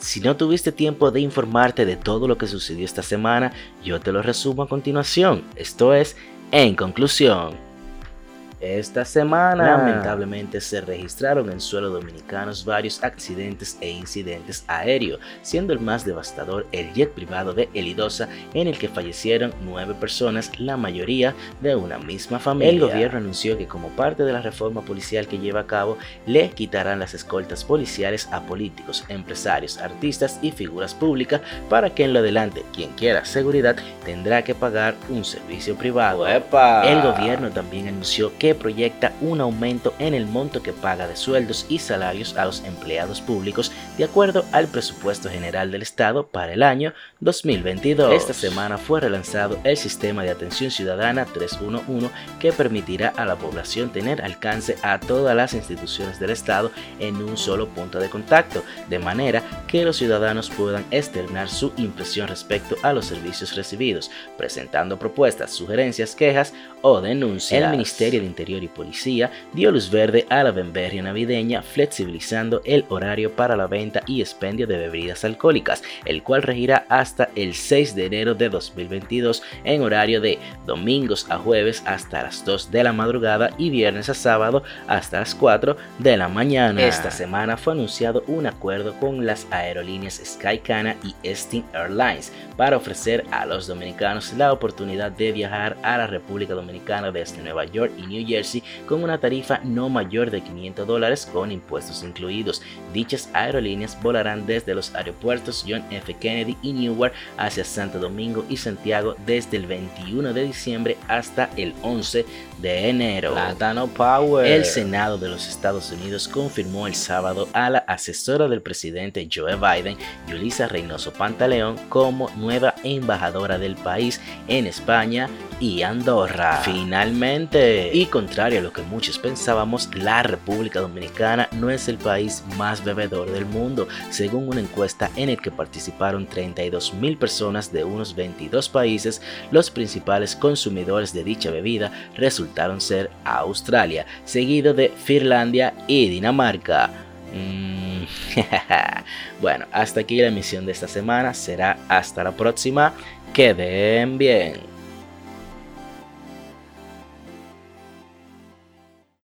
Si no tuviste tiempo de informarte de todo lo que sucedió esta semana, yo te lo resumo a continuación. Esto es, en conclusión. Esta semana, lamentablemente, se registraron en suelo dominicanos varios accidentes e incidentes aéreos, siendo el más devastador el jet privado de Elidosa, en el que fallecieron nueve personas, la mayoría de una misma familia. El gobierno anunció que como parte de la reforma policial que lleva a cabo, le quitarán las escoltas policiales a políticos, empresarios, artistas y figuras públicas para que en lo adelante quien quiera seguridad tendrá que pagar un servicio privado. El gobierno también anunció que proyecta un aumento en el monto que paga de sueldos y salarios a los empleados públicos de acuerdo al presupuesto general del Estado para el año 2022. Esta semana fue relanzado el sistema de atención ciudadana 311 que permitirá a la población tener alcance a todas las instituciones del Estado en un solo punto de contacto, de manera que los ciudadanos puedan externar su impresión respecto a los servicios recibidos, presentando propuestas, sugerencias, quejas o denuncias. El Ministerio de Interior y Policía dio luz verde a la bemberria navideña, flexibilizando el horario para la venta y expendio de bebidas alcohólicas, el cual regirá hasta el 6 de enero de 2022 en horario de domingos a jueves hasta las 2 de la madrugada y viernes a sábado hasta las 4 de la mañana. Esta semana fue anunciado un acuerdo con las aerolíneas Skycana y Estin Airlines para ofrecer a los dominicanos la oportunidad de viajar a la República Dominicana desde Nueva York y New Jersey con una tarifa no mayor de 500 dólares con impuestos incluidos. Dichas aerolíneas volarán desde los aeropuertos John F. Kennedy y Newark hacia Santo Domingo y Santiago desde el 21 de diciembre hasta el 11 de enero. Power. El Senado de los Estados Unidos confirmó el sábado a la asesora del presidente Joe Biden, Yulisa Reynoso Pantaleón, como nueva embajadora del país en España y Andorra. Finalmente, y contrario a lo que muchos pensábamos, la República Dominicana no es el país más bebedor del mundo, según una encuesta en el que participaron 32 mil personas de unos 22 países, los principales consumidores de dicha bebida resultaron ser Australia, seguido de Finlandia y Dinamarca. Mm, bueno, hasta aquí la emisión de esta semana. Será hasta la próxima. Queden bien.